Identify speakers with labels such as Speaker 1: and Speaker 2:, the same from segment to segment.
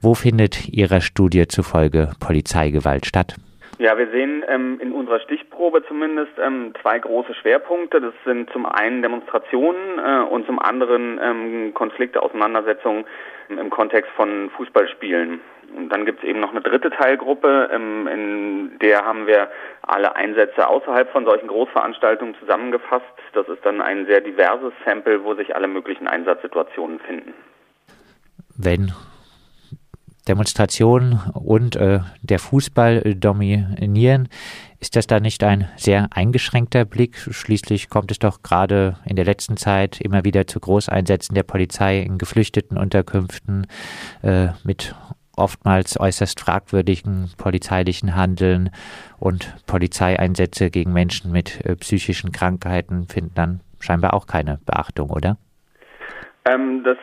Speaker 1: Wo findet Ihrer Studie zufolge Polizeigewalt statt?
Speaker 2: Ja, wir sehen ähm, in unserer Stichprobe zumindest ähm, zwei große Schwerpunkte. Das sind zum einen Demonstrationen äh, und zum anderen ähm, Konflikte, Auseinandersetzungen im Kontext von Fußballspielen. Und dann gibt es eben noch eine dritte Teilgruppe, ähm, in der haben wir alle Einsätze außerhalb von solchen Großveranstaltungen zusammengefasst. Das ist dann ein sehr diverses Sample, wo sich alle möglichen Einsatzsituationen finden.
Speaker 1: Wenn Demonstrationen und äh, der Fußball dominieren, ist das da nicht ein sehr eingeschränkter Blick? Schließlich kommt es doch gerade in der letzten Zeit immer wieder zu Großeinsätzen der Polizei in geflüchteten Unterkünften äh, mit oftmals äußerst fragwürdigen polizeilichen Handeln und Polizeieinsätze gegen Menschen mit äh, psychischen Krankheiten finden dann scheinbar auch keine Beachtung, oder?
Speaker 2: Ähm, das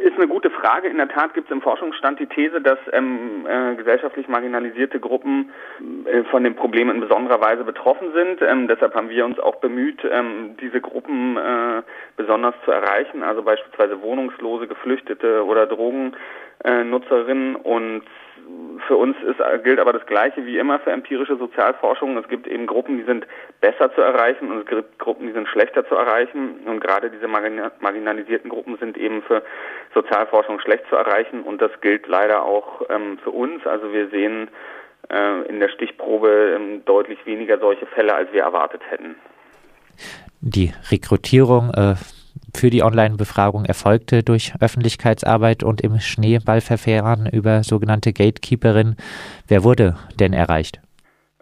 Speaker 2: ist eine gute Frage. In der Tat gibt es im Forschungsstand die These, dass ähm, äh, gesellschaftlich marginalisierte Gruppen äh, von dem Problem in besonderer Weise betroffen sind. Ähm, deshalb haben wir uns auch bemüht, ähm, diese Gruppen äh, besonders zu erreichen, also beispielsweise Wohnungslose, Geflüchtete oder Drogennutzerinnen. Und für uns ist, gilt aber das Gleiche wie immer für empirische Sozialforschung. Es gibt eben Gruppen, die sind besser zu erreichen und es gibt Gruppen, die sind schlechter zu erreichen. Und gerade diese marginalisierten Gruppen sind eben für Sozialforschung schlecht zu erreichen. Und das gilt leider auch ähm, für uns. Also wir sehen äh, in der Stichprobe ähm, deutlich weniger solche Fälle, als wir erwartet hätten.
Speaker 1: Die Rekrutierung äh für die Online-Befragung erfolgte durch Öffentlichkeitsarbeit und im Schneeballverfahren über sogenannte Gatekeeperin. Wer wurde denn erreicht?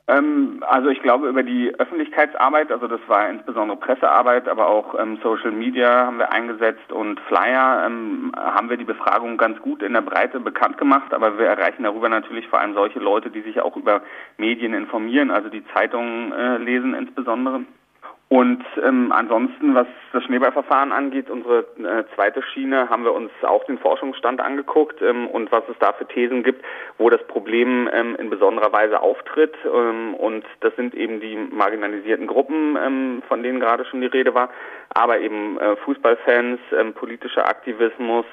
Speaker 2: Ähm, also ich glaube über die Öffentlichkeitsarbeit, also das war insbesondere Pressearbeit, aber auch ähm, Social Media haben wir eingesetzt und Flyer ähm, haben wir die Befragung ganz gut in der Breite bekannt gemacht, aber wir erreichen darüber natürlich vor allem solche Leute, die sich auch über Medien informieren, also die Zeitungen äh, lesen insbesondere. Und ähm, ansonsten, was das Schneeballverfahren angeht, unsere äh, zweite Schiene, haben wir uns auch den Forschungsstand angeguckt ähm, und was es da für Thesen gibt, wo das Problem ähm, in besonderer Weise auftritt. Ähm, und das sind eben die marginalisierten Gruppen, ähm, von denen gerade schon die Rede war, aber eben äh, Fußballfans, ähm, politischer Aktivismus,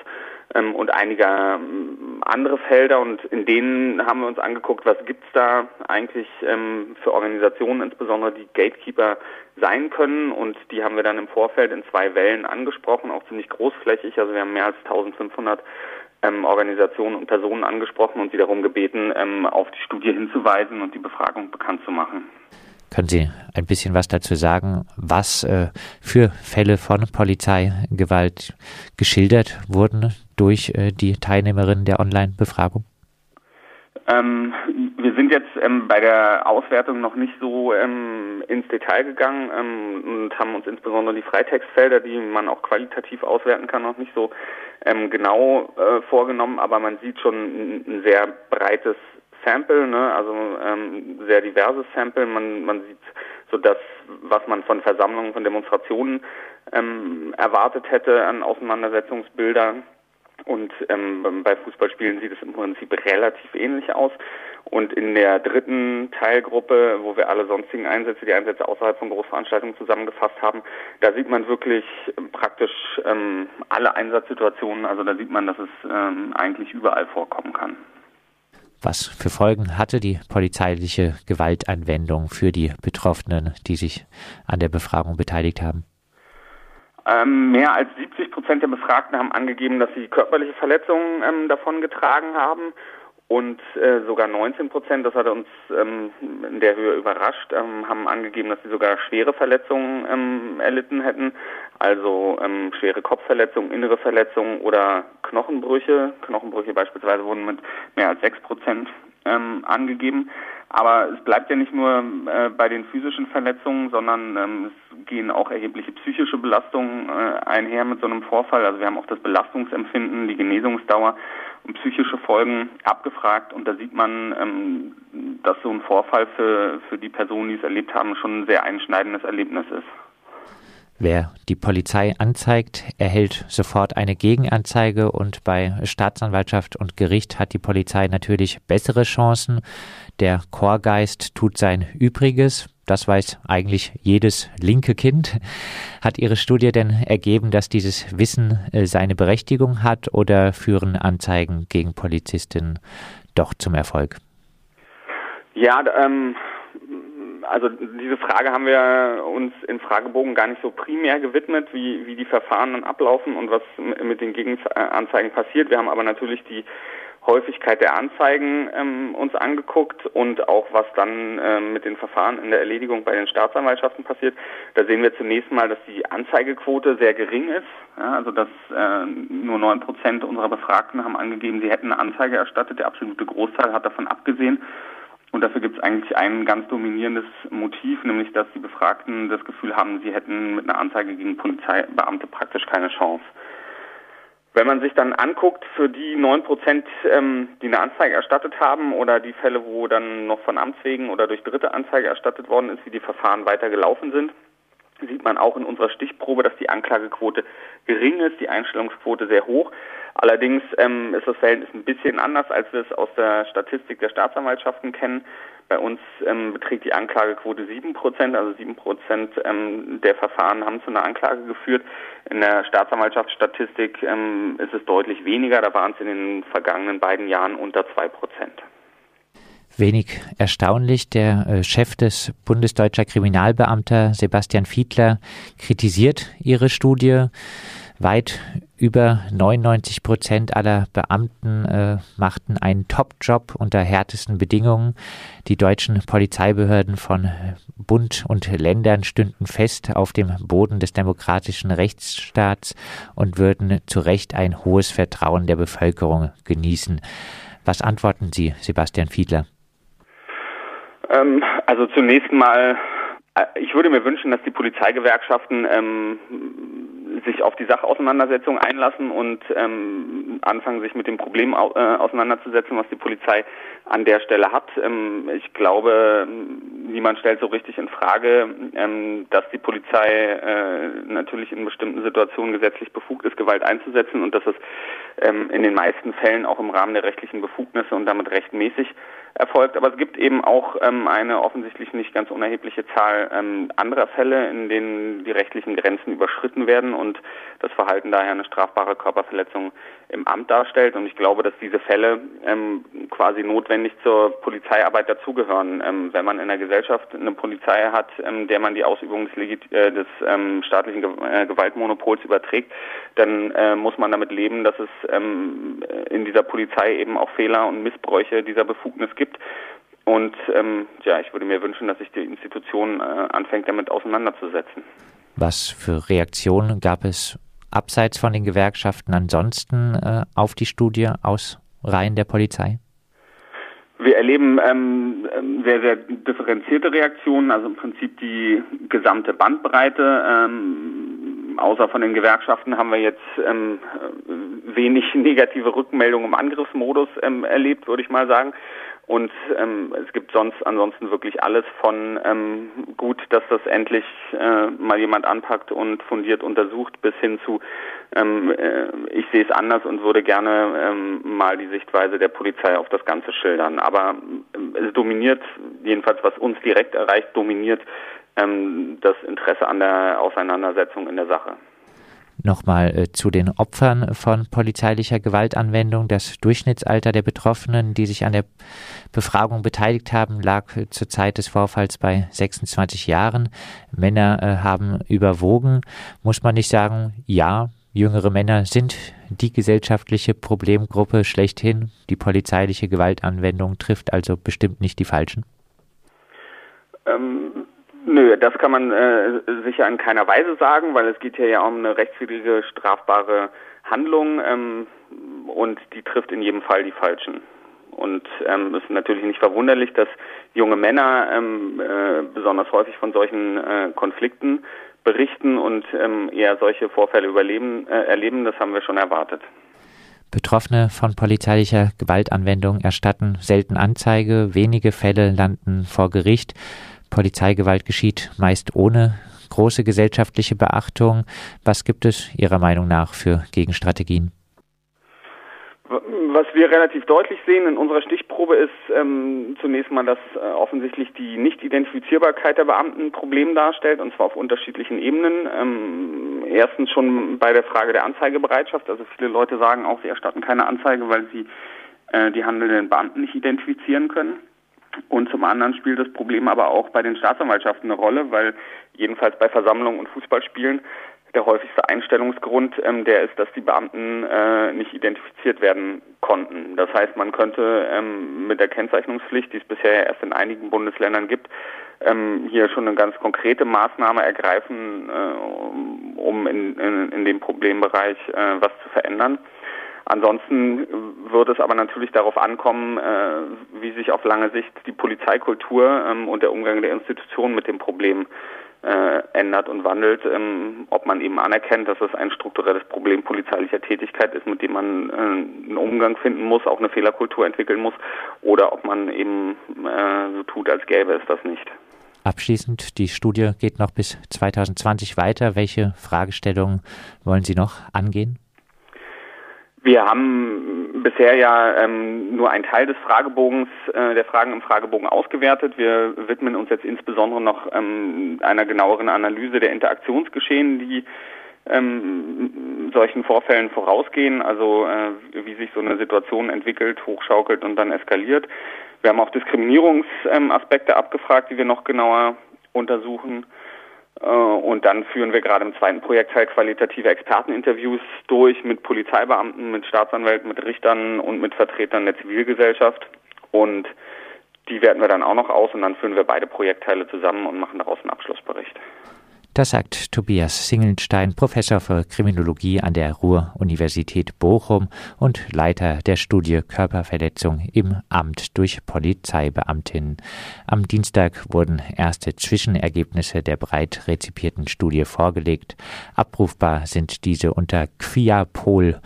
Speaker 2: ähm, und einige ähm, andere Felder und in denen haben wir uns angeguckt, was gibt's da eigentlich ähm, für Organisationen, insbesondere die Gatekeeper sein können. Und die haben wir dann im Vorfeld in zwei Wellen angesprochen, auch ziemlich großflächig, also wir haben mehr als 1500 ähm, Organisationen und Personen angesprochen und sie darum gebeten, ähm, auf die Studie hinzuweisen und die Befragung bekannt zu machen.
Speaker 1: Können Sie ein bisschen was dazu sagen, was äh, für Fälle von Polizeigewalt geschildert wurden durch äh, die Teilnehmerinnen der Online-Befragung?
Speaker 2: Ähm, wir sind jetzt ähm, bei der Auswertung noch nicht so ähm, ins Detail gegangen ähm, und haben uns insbesondere die Freitextfelder, die man auch qualitativ auswerten kann, noch nicht so ähm, genau äh, vorgenommen, aber man sieht schon ein sehr breites Sample, ne? also ähm, sehr diverses Sample. Man, man sieht so das, was man von Versammlungen, von Demonstrationen erwartet hätte an Auseinandersetzungsbildern. Und ähm, bei Fußballspielen sieht es im Prinzip relativ ähnlich aus. Und in der dritten Teilgruppe, wo wir alle sonstigen Einsätze, die Einsätze außerhalb von Großveranstaltungen zusammengefasst haben, da sieht man wirklich praktisch ähm, alle Einsatzsituationen. Also da sieht man, dass es ähm, eigentlich überall vorkommen kann.
Speaker 1: Was für Folgen hatte die polizeiliche Gewaltanwendung für die Betroffenen, die sich an der Befragung beteiligt haben?
Speaker 2: Ähm, mehr als 70 Prozent der Befragten haben angegeben, dass sie körperliche Verletzungen ähm, davon getragen haben und äh, sogar 19 Prozent, das hat uns ähm, in der Höhe überrascht, ähm, haben angegeben, dass sie sogar schwere Verletzungen ähm, erlitten hätten, also ähm, schwere Kopfverletzungen, innere Verletzungen oder Knochenbrüche. Knochenbrüche beispielsweise wurden mit mehr als 6 Prozent ähm, angegeben. Aber es bleibt ja nicht nur äh, bei den physischen Verletzungen, sondern ähm, es gehen auch erhebliche psychische Belastungen äh, einher mit so einem Vorfall. Also wir haben auch das Belastungsempfinden, die Genesungsdauer und psychische Folgen abgefragt und da sieht man, ähm, dass so ein Vorfall für, für die Personen, die es erlebt haben, schon ein sehr einschneidendes Erlebnis ist.
Speaker 1: Wer die Polizei anzeigt, erhält sofort eine Gegenanzeige und bei Staatsanwaltschaft und Gericht hat die Polizei natürlich bessere Chancen. Der Chorgeist tut sein Übriges. das weiß eigentlich jedes linke Kind. Hat Ihre Studie denn ergeben, dass dieses Wissen äh, seine Berechtigung hat oder führen Anzeigen gegen Polizistinnen doch zum Erfolg?
Speaker 2: Ja, ähm, also diese Frage haben wir uns in Fragebogen gar nicht so primär gewidmet, wie, wie die Verfahren dann ablaufen und was mit den Gegenanzeigen passiert. Wir haben aber natürlich die Häufigkeit der Anzeigen ähm, uns angeguckt und auch was dann ähm, mit den Verfahren in der Erledigung bei den Staatsanwaltschaften passiert. Da sehen wir zunächst mal, dass die Anzeigequote sehr gering ist. Ja, also dass äh, nur neun Prozent unserer Befragten haben angegeben, sie hätten eine Anzeige erstattet. Der absolute Großteil hat davon abgesehen. Und dafür gibt es eigentlich ein ganz dominierendes Motiv, nämlich dass die Befragten das Gefühl haben, sie hätten mit einer Anzeige gegen Polizeibeamte praktisch keine Chance. Wenn man sich dann anguckt, für die neun Prozent, ähm, die eine Anzeige erstattet haben oder die Fälle, wo dann noch von Amts wegen oder durch dritte Anzeige erstattet worden ist, wie die Verfahren weiter gelaufen sind, sieht man auch in unserer Stichprobe, dass die Anklagequote gering ist, die Einstellungsquote sehr hoch. Allerdings ähm, ist das Verhältnis ein bisschen anders, als wir es aus der Statistik der Staatsanwaltschaften kennen. Bei uns ähm, beträgt die Anklagequote sieben Prozent, also sieben Prozent ähm, der Verfahren haben zu einer Anklage geführt. In der Staatsanwaltschaftsstatistik ähm, ist es deutlich weniger, da waren es in den vergangenen beiden Jahren unter zwei Prozent.
Speaker 1: Wenig erstaunlich, der äh, Chef des Bundesdeutscher Kriminalbeamter Sebastian Fiedler kritisiert ihre Studie. Weit über 99 Prozent aller Beamten äh, machten einen Top-Job unter härtesten Bedingungen. Die deutschen Polizeibehörden von Bund und Ländern stünden fest auf dem Boden des demokratischen Rechtsstaats und würden zu Recht ein hohes Vertrauen der Bevölkerung genießen. Was antworten Sie, Sebastian Fiedler?
Speaker 2: Ähm, also zunächst mal, äh, ich würde mir wünschen, dass die Polizeigewerkschaften ähm, sich auf die Sachauseinandersetzung einlassen und ähm, anfangen, sich mit dem Problem äh, auseinanderzusetzen, was die Polizei an der Stelle hat. Ähm, ich glaube, niemand stellt so richtig in Frage, ähm, dass die Polizei äh, natürlich in bestimmten Situationen gesetzlich befugt ist, Gewalt einzusetzen und dass es ähm, in den meisten Fällen auch im Rahmen der rechtlichen Befugnisse und damit rechtmäßig erfolgt. Aber es gibt eben auch ähm, eine offensichtlich nicht ganz unerhebliche Zahl ähm, anderer Fälle, in denen die rechtlichen Grenzen überschritten werden und das Verhalten daher eine strafbare Körperverletzung im Amt darstellt. Und ich glaube, dass diese Fälle ähm, quasi notwendig zur Polizeiarbeit dazugehören. Ähm, wenn man in der Gesellschaft eine Polizei hat, ähm, der man die Ausübung des, Legit äh, des ähm, staatlichen Ge äh, Gewaltmonopols überträgt, dann äh, muss man damit leben, dass es ähm, in dieser Polizei eben auch Fehler und Missbräuche dieser Befugnis gibt. Und ähm, ja, ich würde mir wünschen, dass sich die Institution äh, anfängt, damit auseinanderzusetzen.
Speaker 1: Was für Reaktionen gab es abseits von den Gewerkschaften ansonsten äh, auf die Studie aus Reihen der Polizei?
Speaker 2: Wir erleben ähm, sehr, sehr differenzierte Reaktionen, also im Prinzip die gesamte Bandbreite. Ähm, außer von den Gewerkschaften haben wir jetzt ähm, wenig negative Rückmeldungen im Angriffsmodus ähm, erlebt, würde ich mal sagen. Und ähm, es gibt sonst ansonsten wirklich alles von ähm, gut, dass das endlich äh, mal jemand anpackt und fundiert untersucht, bis hin zu ähm, äh, ich sehe es anders und würde gerne ähm, mal die Sichtweise der Polizei auf das Ganze schildern. Aber ähm, es dominiert, jedenfalls was uns direkt erreicht, dominiert ähm, das Interesse an der Auseinandersetzung in der Sache.
Speaker 1: Nochmal äh, zu den Opfern von polizeilicher Gewaltanwendung. Das Durchschnittsalter der Betroffenen, die sich an der Befragung beteiligt haben, lag äh, zur Zeit des Vorfalls bei 26 Jahren. Männer äh, haben überwogen. Muss man nicht sagen, ja, jüngere Männer sind die gesellschaftliche Problemgruppe schlechthin. Die polizeiliche Gewaltanwendung trifft also bestimmt nicht die Falschen.
Speaker 2: Ähm Nö, das kann man äh, sicher in keiner Weise sagen, weil es geht hier ja um eine rechtswidrige strafbare Handlung ähm, und die trifft in jedem Fall die Falschen. Und ähm, es ist natürlich nicht verwunderlich, dass junge Männer ähm, äh, besonders häufig von solchen äh, Konflikten berichten und ähm, eher solche Vorfälle überleben, äh, erleben. Das haben wir schon erwartet.
Speaker 1: Betroffene von polizeilicher Gewaltanwendung erstatten selten Anzeige, wenige Fälle landen vor Gericht. Polizeigewalt geschieht meist ohne große gesellschaftliche Beachtung. Was gibt es Ihrer Meinung nach für Gegenstrategien?
Speaker 2: Was wir relativ deutlich sehen in unserer Stichprobe ist ähm, zunächst mal, dass äh, offensichtlich die Nicht-Identifizierbarkeit der Beamten ein Problem darstellt, und zwar auf unterschiedlichen Ebenen. Ähm, erstens schon bei der Frage der Anzeigebereitschaft. Also viele Leute sagen auch, sie erstatten keine Anzeige, weil sie äh, die handelnden Beamten nicht identifizieren können. Und zum anderen spielt das Problem aber auch bei den Staatsanwaltschaften eine Rolle, weil jedenfalls bei Versammlungen und Fußballspielen der häufigste Einstellungsgrund, ähm, der ist, dass die Beamten äh, nicht identifiziert werden konnten. Das heißt, man könnte ähm, mit der Kennzeichnungspflicht, die es bisher erst in einigen Bundesländern gibt, ähm, hier schon eine ganz konkrete Maßnahme ergreifen, äh, um in, in, in dem Problembereich äh, was zu verändern. Ansonsten wird es aber natürlich darauf ankommen, äh, wie sich auf lange Sicht die Polizeikultur ähm, und der Umgang der Institutionen mit dem Problem äh, ändert und wandelt, ähm, ob man eben anerkennt, dass es ein strukturelles Problem polizeilicher Tätigkeit ist, mit dem man äh, einen Umgang finden muss, auch eine Fehlerkultur entwickeln muss, oder ob man eben äh, so tut, als gäbe es das nicht.
Speaker 1: Abschließend, die Studie geht noch bis 2020 weiter. Welche Fragestellungen wollen Sie noch angehen?
Speaker 2: Wir haben bisher ja ähm, nur einen Teil des Fragebogens, äh, der Fragen im Fragebogen ausgewertet. Wir widmen uns jetzt insbesondere noch ähm, einer genaueren Analyse der Interaktionsgeschehen, die ähm, solchen Vorfällen vorausgehen, also äh, wie sich so eine Situation entwickelt, hochschaukelt und dann eskaliert. Wir haben auch Diskriminierungsaspekte abgefragt, die wir noch genauer untersuchen. Äh, und dann führen wir gerade im zweiten Projektteil qualitative Experteninterviews durch mit Polizeibeamten, mit Staatsanwälten, mit Richtern und mit Vertretern der Zivilgesellschaft. Und die werten wir dann auch noch aus und dann führen wir beide Projektteile zusammen und machen daraus einen Abschlussbericht.
Speaker 1: Das sagt Tobias Singelstein, Professor für Kriminologie an der Ruhr-Universität Bochum und Leiter der Studie Körperverletzung im Amt durch Polizeibeamtinnen. Am Dienstag wurden erste Zwischenergebnisse der breit rezipierten Studie vorgelegt. Abrufbar sind diese unter quiapol.rupp.de